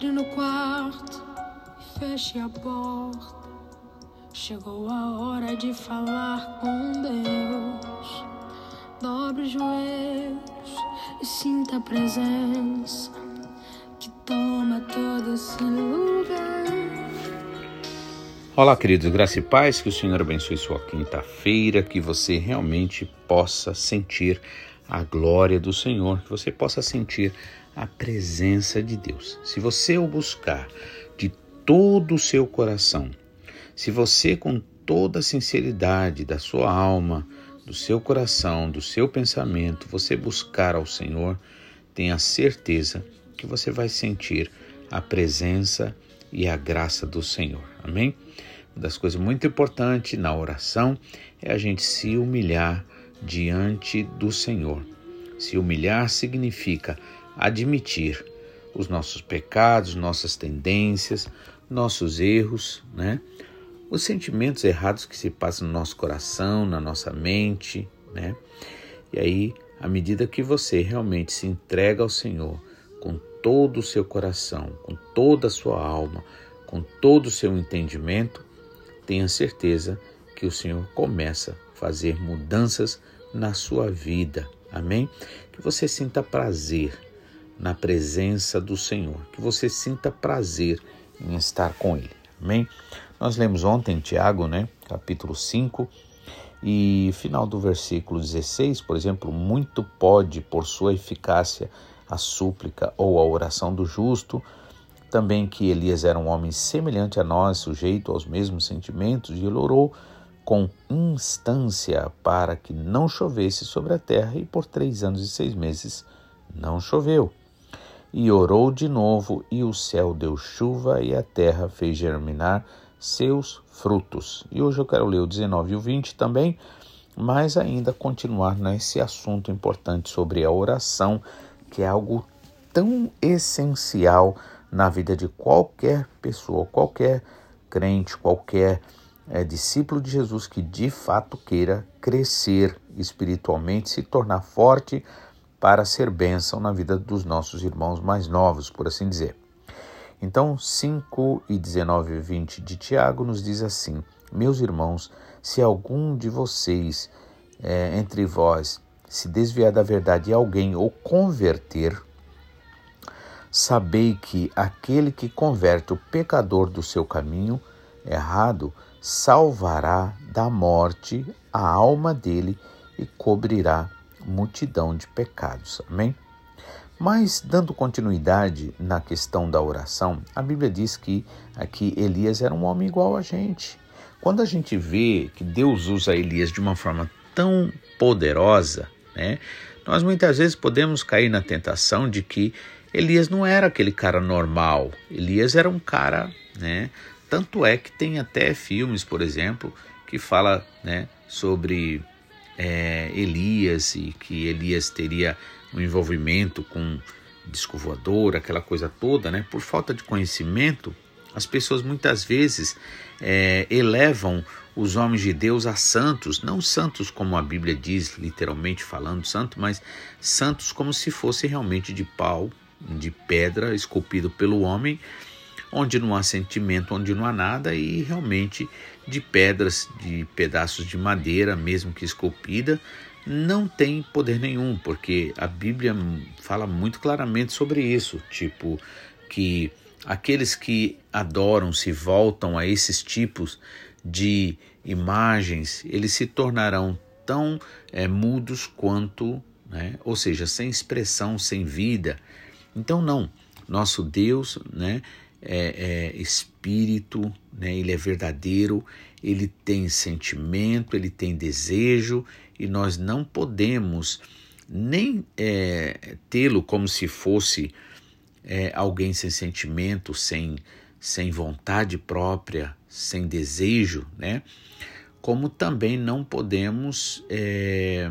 Entre no quarto e feche a porta. Chegou a hora de falar com Deus. Dobre os joelhos e sinta a presença que toma todo esse lugar. Olá, queridos, graça e paz, que o Senhor abençoe sua quinta-feira, que você realmente possa sentir a glória do Senhor, que você possa sentir a presença de Deus. Se você o buscar de todo o seu coração, se você com toda a sinceridade da sua alma, do seu coração, do seu pensamento, você buscar ao Senhor, tenha certeza que você vai sentir a presença e a graça do Senhor. Amém? Uma das coisas muito importantes na oração é a gente se humilhar diante do Senhor. Se humilhar significa admitir os nossos pecados, nossas tendências, nossos erros, né? Os sentimentos errados que se passam no nosso coração, na nossa mente, né? E aí, à medida que você realmente se entrega ao Senhor com todo o seu coração, com toda a sua alma, com todo o seu entendimento, tenha certeza que o Senhor começa a fazer mudanças na sua vida. Amém? Que você sinta prazer na presença do Senhor, que você sinta prazer em estar com Ele. Amém? Nós lemos ontem Tiago, né, capítulo 5, e final do versículo 16, por exemplo, muito pode por sua eficácia a súplica ou a oração do justo, também que Elias era um homem semelhante a nós, sujeito aos mesmos sentimentos, e ele orou com instância para que não chovesse sobre a terra, e por três anos e seis meses não choveu. E orou de novo, e o céu deu chuva, e a terra fez germinar seus frutos. E hoje eu quero ler o 19 e o 20 também, mas ainda continuar nesse assunto importante sobre a oração, que é algo tão essencial na vida de qualquer pessoa, qualquer crente, qualquer é, discípulo de Jesus que de fato queira crescer espiritualmente, se tornar forte para ser bênção na vida dos nossos irmãos mais novos, por assim dizer. Então, 5 e 19 e 20 de Tiago nos diz assim: Meus irmãos, se algum de vocês é, entre vós se desviar da verdade e alguém ou converter, sabei que aquele que converte o pecador do seu caminho errado salvará da morte a alma dele e cobrirá multidão de pecados. Amém? Mas, dando continuidade na questão da oração, a Bíblia diz que aqui Elias era um homem igual a gente. Quando a gente vê que Deus usa Elias de uma forma tão poderosa, né, nós muitas vezes podemos cair na tentação de que Elias não era aquele cara normal. Elias era um cara, né? Tanto é que tem até filmes, por exemplo, que fala, né, sobre é, Elias e que Elias teria um envolvimento com disco voador, aquela coisa toda, né? Por falta de conhecimento, as pessoas muitas vezes é, elevam os homens de Deus a santos, não santos como a Bíblia diz, literalmente falando santo, mas santos como se fosse realmente de pau, de pedra, esculpido pelo homem, onde não há sentimento, onde não há nada, e realmente de pedras, de pedaços de madeira, mesmo que esculpida, não tem poder nenhum, porque a Bíblia fala muito claramente sobre isso, tipo que aqueles que adoram, se voltam a esses tipos de imagens, eles se tornarão tão é, mudos quanto, né? ou seja, sem expressão, sem vida. Então não, nosso Deus, né? É, é espírito, né? ele é verdadeiro, ele tem sentimento, ele tem desejo e nós não podemos nem é, tê-lo como se fosse é, alguém sem sentimento, sem, sem vontade própria, sem desejo, né? Como também não podemos é,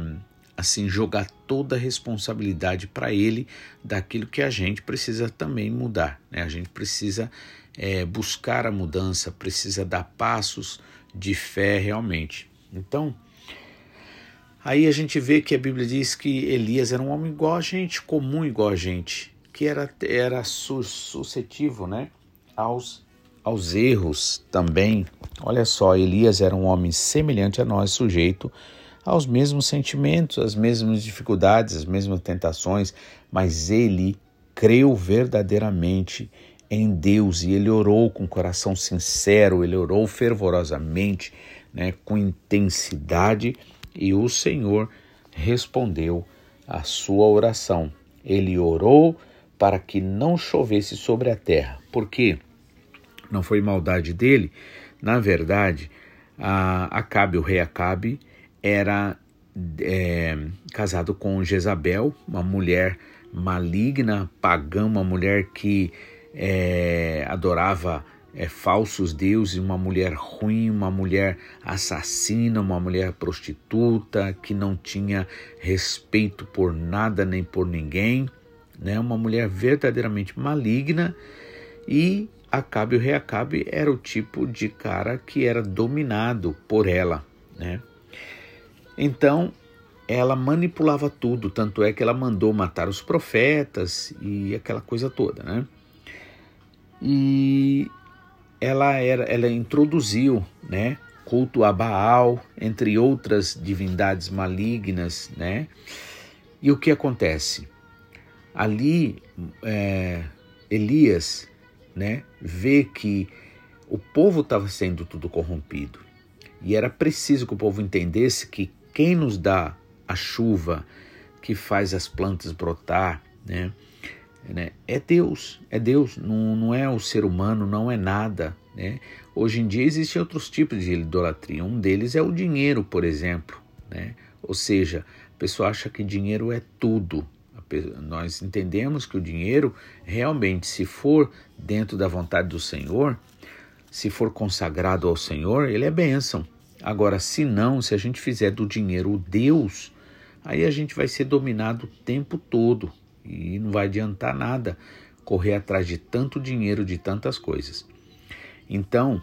assim jogar toda a responsabilidade para ele daquilo que a gente precisa também mudar. Né? A gente precisa é, buscar a mudança, precisa dar passos de fé realmente. Então, aí a gente vê que a Bíblia diz que Elias era um homem igual a gente, comum igual a gente, que era, era suscetível né, aos, aos erros também. Olha só, Elias era um homem semelhante a nós, sujeito aos mesmos sentimentos, às mesmas dificuldades, às mesmas tentações, mas ele creu verdadeiramente em Deus e ele orou com coração sincero, ele orou fervorosamente, né, com intensidade e o Senhor respondeu a sua oração. Ele orou para que não chovesse sobre a terra. Por quê? Não foi maldade dele. Na verdade, a Acabe, o rei Acabe, era é, casado com Jezabel, uma mulher maligna, pagã, uma mulher que é, adorava é, falsos deuses, uma mulher ruim, uma mulher assassina, uma mulher prostituta, que não tinha respeito por nada nem por ninguém, né? uma mulher verdadeiramente maligna e Acabe, o rei Acabe, era o tipo de cara que era dominado por ela. Né? Então, ela manipulava tudo, tanto é que ela mandou matar os profetas e aquela coisa toda, né? E ela era, ela introduziu, né, culto a Baal, entre outras divindades malignas, né? E o que acontece? Ali, é, Elias, né, vê que o povo estava sendo tudo corrompido e era preciso que o povo entendesse que quem nos dá a chuva que faz as plantas brotar, né? né? É Deus, é Deus, não, não é o ser humano, não é nada, né? Hoje em dia existem outros tipos de idolatria, um deles é o dinheiro, por exemplo, né? Ou seja, a pessoa acha que dinheiro é tudo. Nós entendemos que o dinheiro, realmente, se for dentro da vontade do Senhor, se for consagrado ao Senhor, ele é bênção. Agora, se não, se a gente fizer do dinheiro o Deus, aí a gente vai ser dominado o tempo todo e não vai adiantar nada correr atrás de tanto dinheiro, de tantas coisas. Então,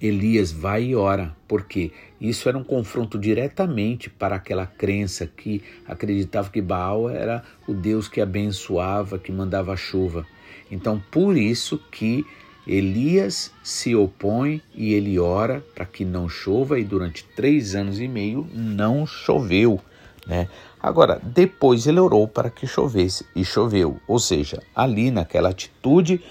Elias vai e ora, porque isso era um confronto diretamente para aquela crença que acreditava que Baal era o Deus que abençoava, que mandava chuva. Então, por isso que Elias se opõe e ele ora para que não chova, e durante três anos e meio não choveu. Né? Agora, depois ele orou para que chovesse e choveu. Ou seja, ali naquela atitude,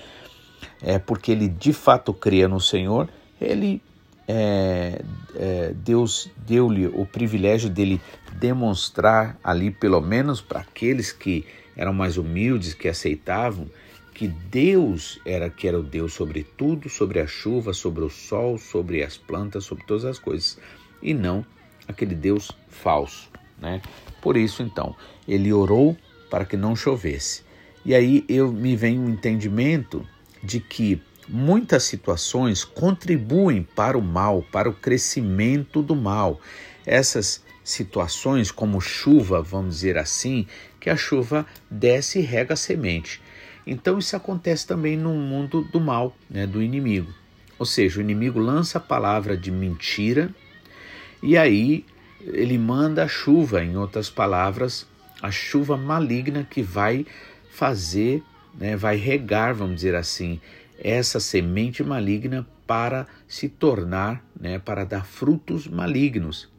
é porque ele de fato cria no Senhor, ele é, é, Deus deu-lhe o privilégio dele demonstrar ali, pelo menos para aqueles que eram mais humildes, que aceitavam, que Deus era que era o Deus sobre tudo, sobre a chuva, sobre o sol, sobre as plantas, sobre todas as coisas, e não aquele Deus falso, né? Por isso então, ele orou para que não chovesse. E aí eu me vem o um entendimento de que muitas situações contribuem para o mal, para o crescimento do mal. Essas situações, como chuva, vamos dizer assim, que a chuva desce e rega a semente. Então isso acontece também no mundo do mal, né, do inimigo. Ou seja, o inimigo lança a palavra de mentira e aí ele manda a chuva, em outras palavras, a chuva maligna que vai fazer, né, vai regar, vamos dizer assim, essa semente maligna para se tornar, né, para dar frutos malignos.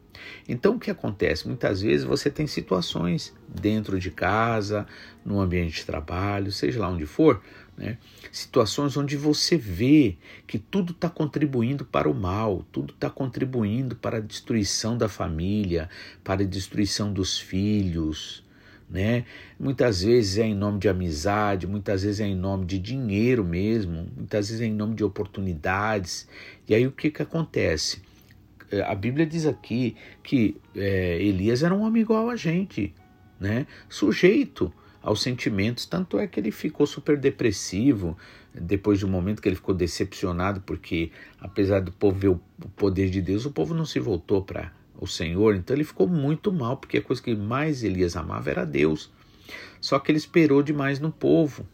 Então o que acontece? Muitas vezes você tem situações dentro de casa, no ambiente de trabalho, seja lá onde for, né? situações onde você vê que tudo está contribuindo para o mal, tudo está contribuindo para a destruição da família, para a destruição dos filhos. Né? Muitas vezes é em nome de amizade, muitas vezes é em nome de dinheiro mesmo, muitas vezes é em nome de oportunidades. E aí o que, que acontece? É, a Bíblia diz aqui que é, Elias era um homem igual a gente, né? sujeito aos sentimentos. Tanto é que ele ficou super depressivo depois de um momento que ele ficou decepcionado, porque apesar do povo ver o poder de Deus, o povo não se voltou para o Senhor. Então ele ficou muito mal, porque a coisa que mais Elias amava era Deus. Só que ele esperou demais no povo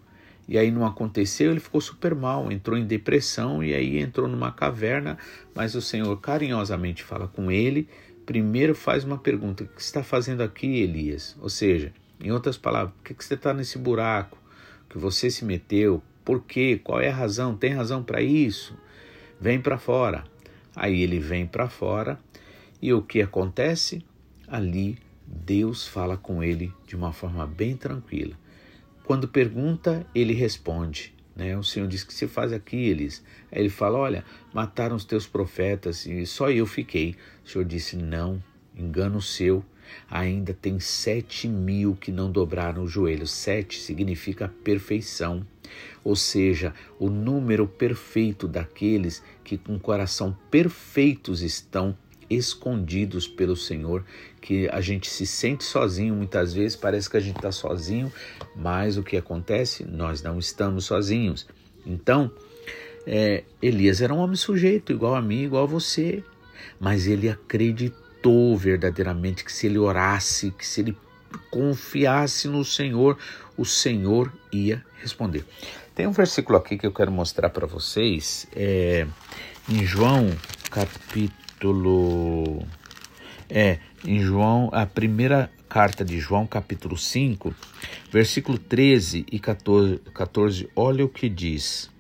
e aí não aconteceu, ele ficou super mal, entrou em depressão e aí entrou numa caverna, mas o Senhor carinhosamente fala com ele. Primeiro faz uma pergunta: O que está fazendo aqui, Elias? Ou seja, Em outras palavras, por que você está nesse buraco que você se meteu? Por quê? Qual é a razão? Tem razão para isso? Vem para fora. Aí ele vem para fora e o que acontece? Ali Deus fala com ele de uma forma bem tranquila. Quando pergunta, ele responde. Né? O Senhor diz que se faz aqui, eles. Ele fala: Olha, mataram os teus profetas e só eu fiquei. O Senhor disse: Não, engano seu. Ainda tem sete mil que não dobraram os joelhos. Sete significa perfeição, ou seja, o número perfeito daqueles que com coração perfeitos estão escondidos pelo Senhor, que a gente se sente sozinho muitas vezes, parece que a gente está sozinho, mas o que acontece? Nós não estamos sozinhos. Então, é, Elias era um homem sujeito, igual a mim, igual a você, mas ele acreditou verdadeiramente que se ele orasse, que se ele confiasse no Senhor, o Senhor ia responder. Tem um versículo aqui que eu quero mostrar para vocês, é, em João capítulo capítulo. É, em João, a primeira carta de João, capítulo 5, versículo 13 e 14, 14 olha o que diz.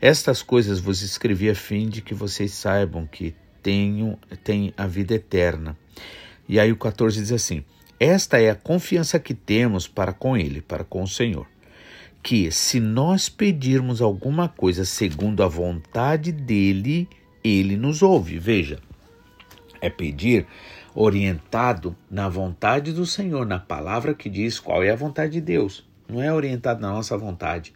Estas coisas vos escrevi a fim de que vocês saibam que tenho, tem a vida eterna. E aí o 14 diz assim: Esta é a confiança que temos para com Ele, para com o Senhor. Que se nós pedirmos alguma coisa segundo a vontade dele, ele nos ouve. Veja, é pedir orientado na vontade do Senhor, na palavra que diz qual é a vontade de Deus. Não é orientado na nossa vontade.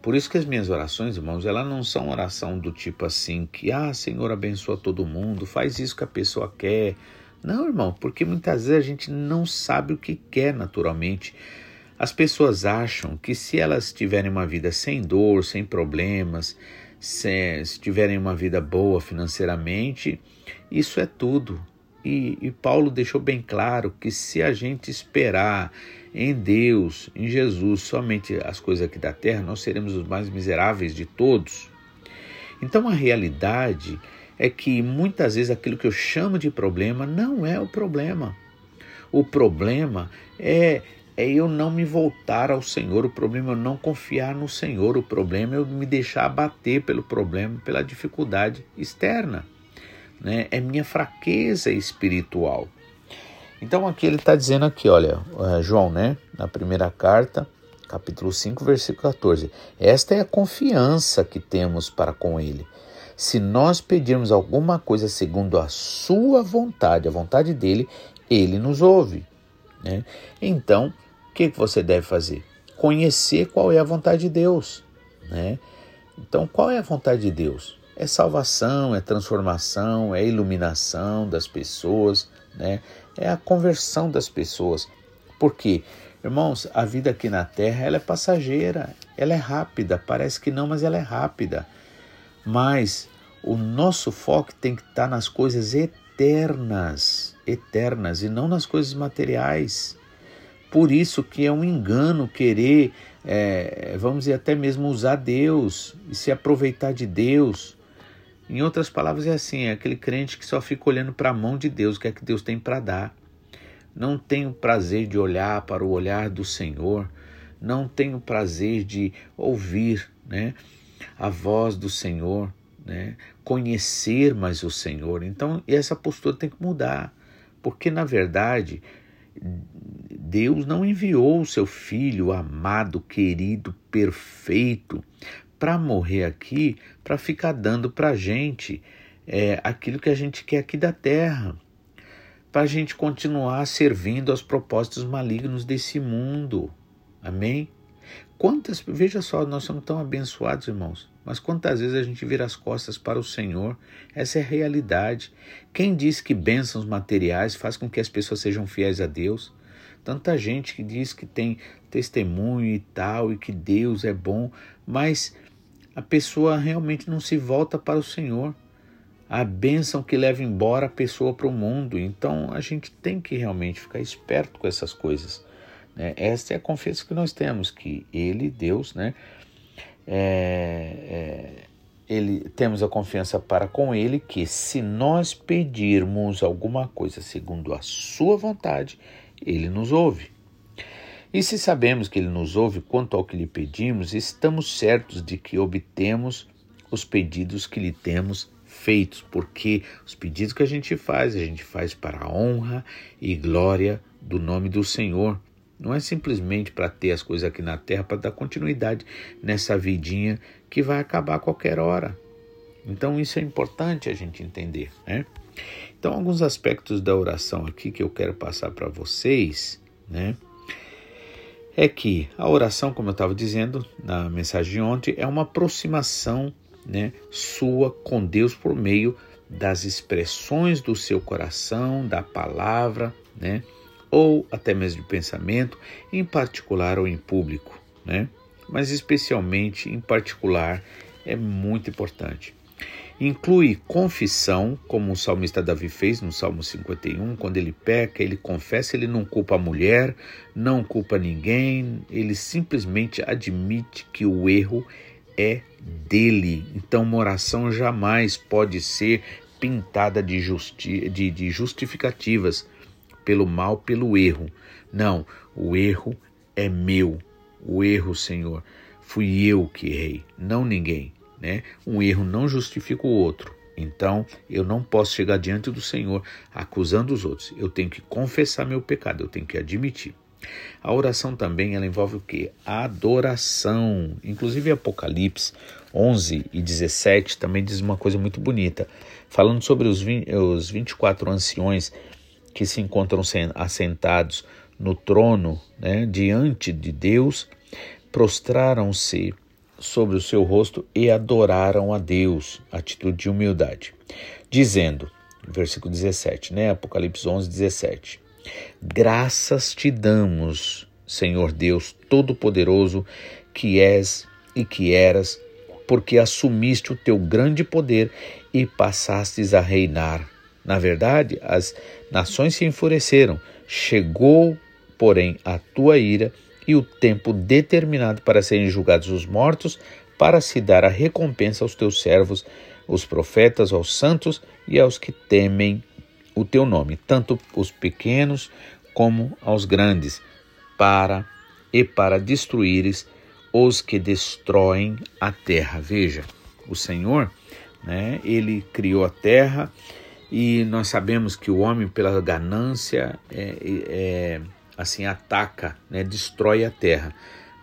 Por isso que as minhas orações, irmãos, elas não são oração do tipo assim que, ah, Senhor abençoa todo mundo, faz isso que a pessoa quer. Não, irmão, porque muitas vezes a gente não sabe o que quer naturalmente. As pessoas acham que se elas tiverem uma vida sem dor, sem problemas, se, se tiverem uma vida boa financeiramente, isso é tudo. E, e, Paulo deixou bem claro que se a gente esperar em Deus, em Jesus, somente as coisas aqui da terra, nós seremos os mais miseráveis de todos. Então a realidade é que muitas vezes aquilo que eu chamo de problema não é o problema. O problema é é eu não me voltar ao Senhor, o problema é eu não confiar no Senhor, o problema é eu me deixar abater pelo problema, pela dificuldade externa. Né? É minha fraqueza espiritual. Então aqui ele está dizendo aqui, olha, eh, João, né, na primeira carta, capítulo 5, versículo 14. Esta é a confiança que temos para com ele. Se nós pedirmos alguma coisa segundo a sua vontade, a vontade dele, ele nos ouve. Né? Então, que você deve fazer? Conhecer qual é a vontade de Deus. Né? Então, qual é a vontade de Deus? É salvação, é transformação, é iluminação das pessoas, né? é a conversão das pessoas. Por quê? Irmãos, a vida aqui na Terra ela é passageira, ela é rápida, parece que não, mas ela é rápida. Mas o nosso foco tem que estar nas coisas eternas, eternas e não nas coisas materiais. Por isso que é um engano querer, é, vamos dizer, até mesmo usar Deus e se aproveitar de Deus. Em outras palavras, é assim: é aquele crente que só fica olhando para a mão de Deus, o que é que Deus tem para dar. Não tem o prazer de olhar para o olhar do Senhor, não tem o prazer de ouvir né, a voz do Senhor, né, conhecer mais o Senhor. Então, essa postura tem que mudar, porque na verdade Deus não enviou o seu filho amado, querido, perfeito, para morrer aqui, para ficar dando para a gente é, aquilo que a gente quer aqui da terra, para a gente continuar servindo aos propósitos malignos desse mundo. Amém? Quantas, veja só, nós somos tão abençoados, irmãos, mas quantas vezes a gente vira as costas para o Senhor? Essa é a realidade. Quem diz que bênçãos materiais faz com que as pessoas sejam fiéis a Deus? Tanta gente que diz que tem testemunho e tal, e que Deus é bom, mas a pessoa realmente não se volta para o Senhor. A bênção que leva embora a pessoa para o mundo. Então a gente tem que realmente ficar esperto com essas coisas. Né? Esta é a confiança que nós temos, que Ele, Deus, né? É, é, ele, temos a confiança para com Ele que se nós pedirmos alguma coisa segundo a Sua vontade, Ele nos ouve. E se sabemos que Ele nos ouve quanto ao que lhe pedimos, estamos certos de que obtemos os pedidos que lhe temos feitos, porque os pedidos que a gente faz, a gente faz para a honra e glória do nome do Senhor. Não é simplesmente para ter as coisas aqui na terra, para dar continuidade nessa vidinha que vai acabar a qualquer hora. Então isso é importante a gente entender, né? Então alguns aspectos da oração aqui que eu quero passar para vocês, né? É que a oração, como eu estava dizendo na mensagem de ontem, é uma aproximação, né, sua com Deus por meio das expressões do seu coração, da palavra, né? Ou até mesmo de pensamento, em particular ou em público, né? Mas especialmente em particular é muito importante. Inclui confissão, como o salmista Davi fez no Salmo 51, quando ele peca, ele confessa, ele não culpa a mulher, não culpa ninguém, ele simplesmente admite que o erro é dele. Então, uma oração jamais pode ser pintada de, justi de, de justificativas pelo mal, pelo erro. Não, o erro é meu. O erro, Senhor, fui eu que errei, não ninguém. Né? Um erro não justifica o outro. Então, eu não posso chegar diante do Senhor acusando os outros. Eu tenho que confessar meu pecado, eu tenho que admitir. A oração também ela envolve o que? Adoração. Inclusive Apocalipse 11 e 17 também diz uma coisa muito bonita, falando sobre os, 20, os 24 anciões que se encontram assentados no trono né, diante de Deus, prostraram-se sobre o seu rosto e adoraram a Deus, atitude de humildade, dizendo, versículo 17, né, Apocalipse 11, 17: Graças te damos, Senhor Deus Todo-Poderoso, que és e que eras, porque assumiste o teu grande poder e passastes a reinar na verdade, as nações se enfureceram. Chegou, porém, a tua ira e o tempo determinado para serem julgados os mortos, para se dar a recompensa aos teus servos, os profetas, aos santos e aos que temem o teu nome, tanto os pequenos como aos grandes, para e para destruíres os que destroem a terra. Veja, o Senhor, né, ele criou a terra e nós sabemos que o homem, pela ganância, é, é, assim ataca, né, destrói a terra.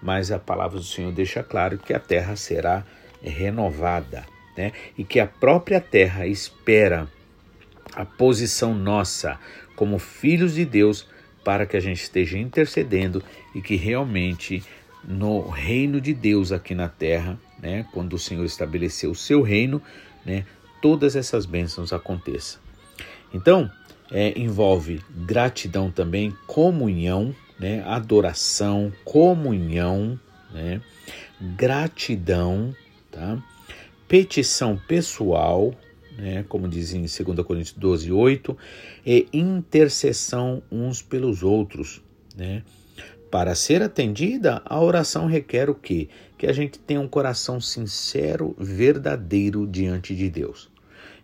Mas a palavra do Senhor deixa claro que a terra será renovada, né, e que a própria terra espera a posição nossa como filhos de Deus para que a gente esteja intercedendo e que realmente no reino de Deus aqui na terra, né, quando o Senhor estabeleceu o seu reino, né, todas essas bênçãos aconteçam. Então, é, envolve gratidão também, comunhão, né, adoração, comunhão, né, gratidão, tá? petição pessoal, né, como diz em 2 Coríntios 12, 8, e intercessão uns pelos outros. Né? Para ser atendida, a oração requer o quê? Que a gente tenha um coração sincero, verdadeiro diante de Deus.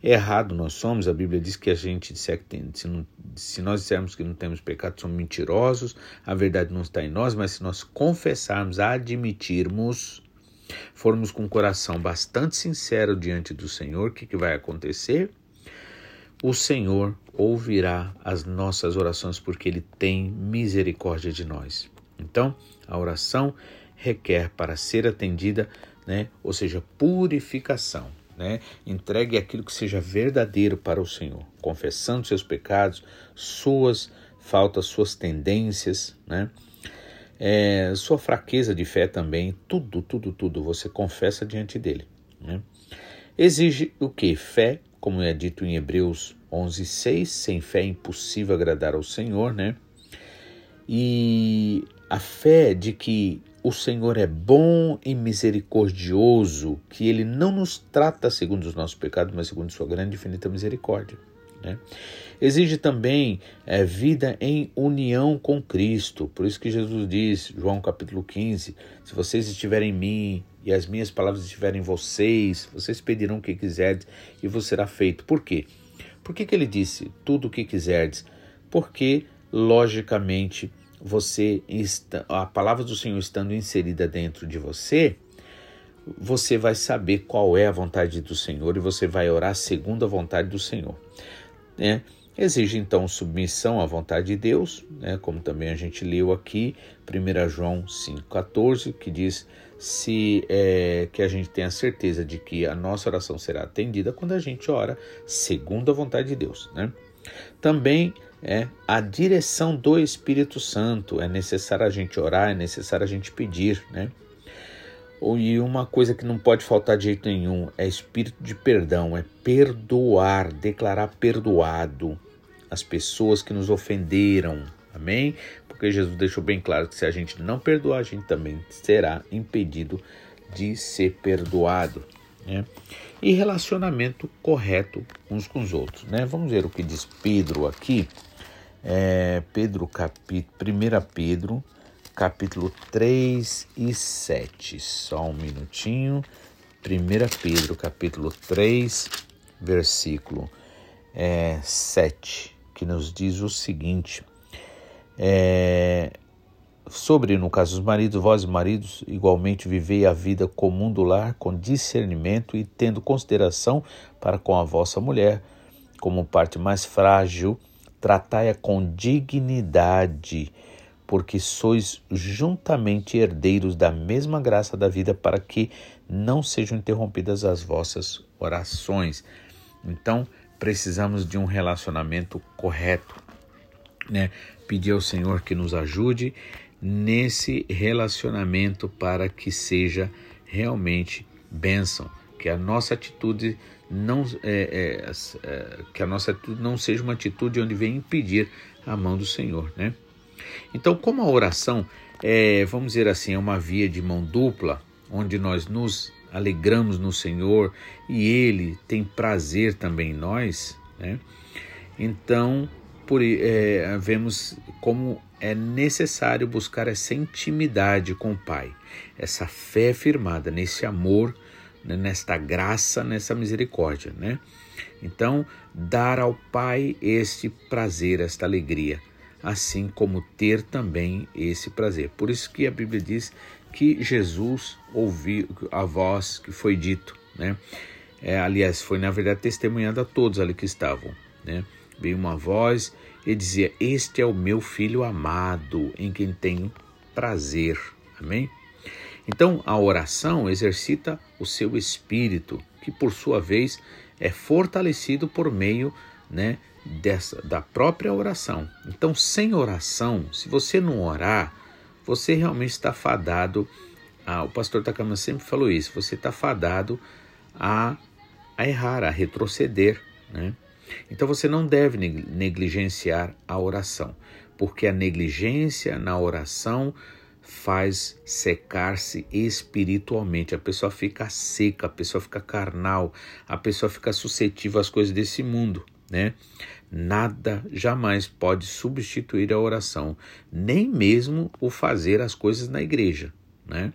Errado nós somos, a Bíblia diz que a gente disser que tem, se, não, se nós dissermos que não temos pecado, somos mentirosos, a verdade não está em nós, mas se nós confessarmos, admitirmos, formos com o coração bastante sincero diante do Senhor, o que, que vai acontecer? O Senhor ouvirá as nossas orações porque Ele tem misericórdia de nós. Então, a oração requer para ser atendida, né, ou seja, purificação. Né? Entregue aquilo que seja verdadeiro para o Senhor, confessando seus pecados, suas faltas, suas tendências, né? É, sua fraqueza de fé também, tudo, tudo, tudo você confessa diante dele. Né? Exige o que? Fé, como é dito em Hebreus 11:6, sem fé é impossível agradar ao Senhor, né? E a fé de que o Senhor é bom e misericordioso, que Ele não nos trata segundo os nossos pecados, mas segundo Sua grande e infinita misericórdia. Né? Exige também é, vida em união com Cristo. Por isso que Jesus diz, João capítulo 15, se vocês estiverem em mim e as minhas palavras estiverem em vocês, vocês pedirão o que quiserdes e vos será feito. Por quê? Por que, que ele disse tudo o que quiserdes? Porque, logicamente, você a palavra do Senhor estando inserida dentro de você, você vai saber qual é a vontade do Senhor e você vai orar segundo a vontade do Senhor. Né? Exige então submissão à vontade de Deus, né? como também a gente leu aqui, 1 João 5,14, que diz se é, que a gente tenha certeza de que a nossa oração será atendida quando a gente ora segundo a vontade de Deus. Né? Também é a direção do Espírito Santo. É necessário a gente orar, é necessário a gente pedir, né? E uma coisa que não pode faltar de jeito nenhum é espírito de perdão, é perdoar, declarar perdoado as pessoas que nos ofenderam. Amém? Porque Jesus deixou bem claro que se a gente não perdoar, a gente também será impedido de ser perdoado. Né? E relacionamento correto uns com os outros. Né? Vamos ver o que diz Pedro aqui. É, Pedro, capítulo, 1 Pedro, capítulo 3 e 7. Só um minutinho. 1 Pedro, capítulo 3, versículo é, 7, que nos diz o seguinte: é, Sobre, no caso dos maridos, vós maridos, igualmente vivei a vida comum do lar com discernimento e tendo consideração para com a vossa mulher, como parte mais frágil tratai-a com dignidade, porque sois juntamente herdeiros da mesma graça da vida, para que não sejam interrompidas as vossas orações. Então, precisamos de um relacionamento correto, né? Pedir ao Senhor que nos ajude nesse relacionamento para que seja realmente bênção, que a nossa atitude não é, é, é, que a nossa atitude não seja uma atitude onde vem impedir a mão do Senhor, né? Então, como a oração é, vamos dizer assim, é uma via de mão dupla, onde nós nos alegramos no Senhor e Ele tem prazer também em nós, né? Então, por, é, vemos como é necessário buscar essa intimidade com o Pai, essa fé firmada nesse amor né, nesta graça, nessa misericórdia, né? Então, dar ao Pai este prazer, esta alegria, assim como ter também esse prazer. Por isso que a Bíblia diz que Jesus ouviu a voz que foi dito, né? É, aliás, foi na verdade testemunhado a todos ali que estavam, né? Veio uma voz e dizia: Este é o meu filho amado, em quem tenho prazer. Amém? Então, a oração exercita o seu espírito, que por sua vez é fortalecido por meio né, dessa, da própria oração. Então, sem oração, se você não orar, você realmente está fadado. A, o pastor Takama sempre falou isso: você está fadado a, a errar, a retroceder. Né? Então, você não deve negligenciar a oração, porque a negligência na oração faz secar-se espiritualmente. A pessoa fica seca, a pessoa fica carnal, a pessoa fica suscetível às coisas desse mundo, né? Nada jamais pode substituir a oração, nem mesmo o fazer as coisas na igreja, né?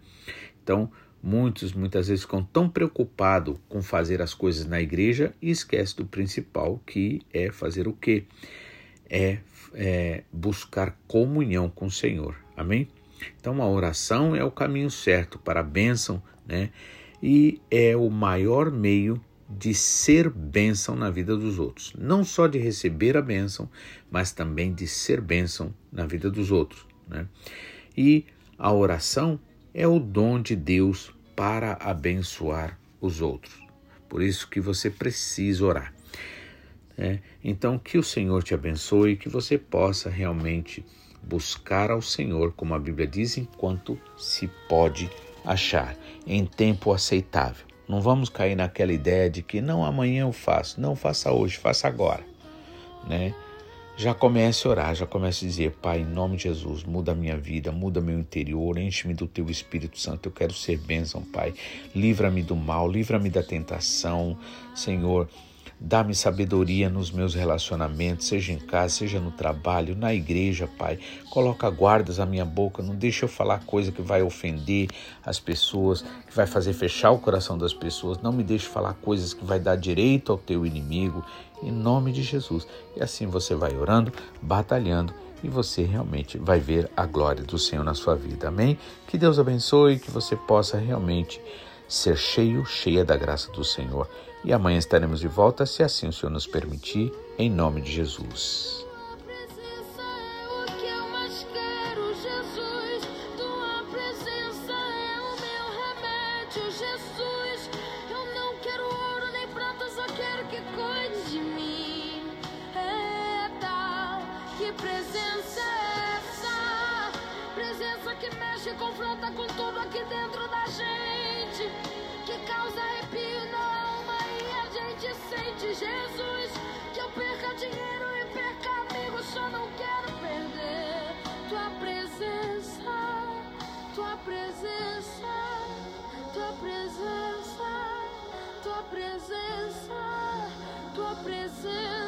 Então, muitos muitas vezes ficam tão preocupados com fazer as coisas na igreja e esquecem do principal, que é fazer o quê? É, é buscar comunhão com o Senhor. Amém? Então, a oração é o caminho certo para a bênção, né? E é o maior meio de ser bênção na vida dos outros. Não só de receber a bênção, mas também de ser bênção na vida dos outros. Né? E a oração é o dom de Deus para abençoar os outros. Por isso que você precisa orar. Né? Então, que o Senhor te abençoe, que você possa realmente buscar ao Senhor, como a Bíblia diz, enquanto se pode achar, em tempo aceitável. Não vamos cair naquela ideia de que não amanhã eu faço, não faça hoje, faça agora, né? Já comece a orar, já comece a dizer, Pai, em nome de Jesus, muda a minha vida, muda meu interior, enche-me do teu Espírito Santo, eu quero ser bênção, Pai. Livra-me do mal, livra-me da tentação, Senhor. Dá-me sabedoria nos meus relacionamentos, seja em casa, seja no trabalho, na igreja, Pai. Coloca guardas à minha boca, não deixa eu falar coisa que vai ofender as pessoas, que vai fazer fechar o coração das pessoas. Não me deixe falar coisas que vai dar direito ao teu inimigo, em nome de Jesus. E assim você vai orando, batalhando e você realmente vai ver a glória do Senhor na sua vida. Amém? Que Deus abençoe, que você possa realmente ser cheio, cheia da graça do Senhor. E amanhã estaremos de volta, se assim o Senhor nos permitir, em nome de Jesus. Confronta com tudo aqui dentro da gente, que causa arrepio na alma e a gente sente Jesus. Que eu perca dinheiro e perca amigos, só não quero perder tua presença, tua presença, tua presença, tua presença, tua presença.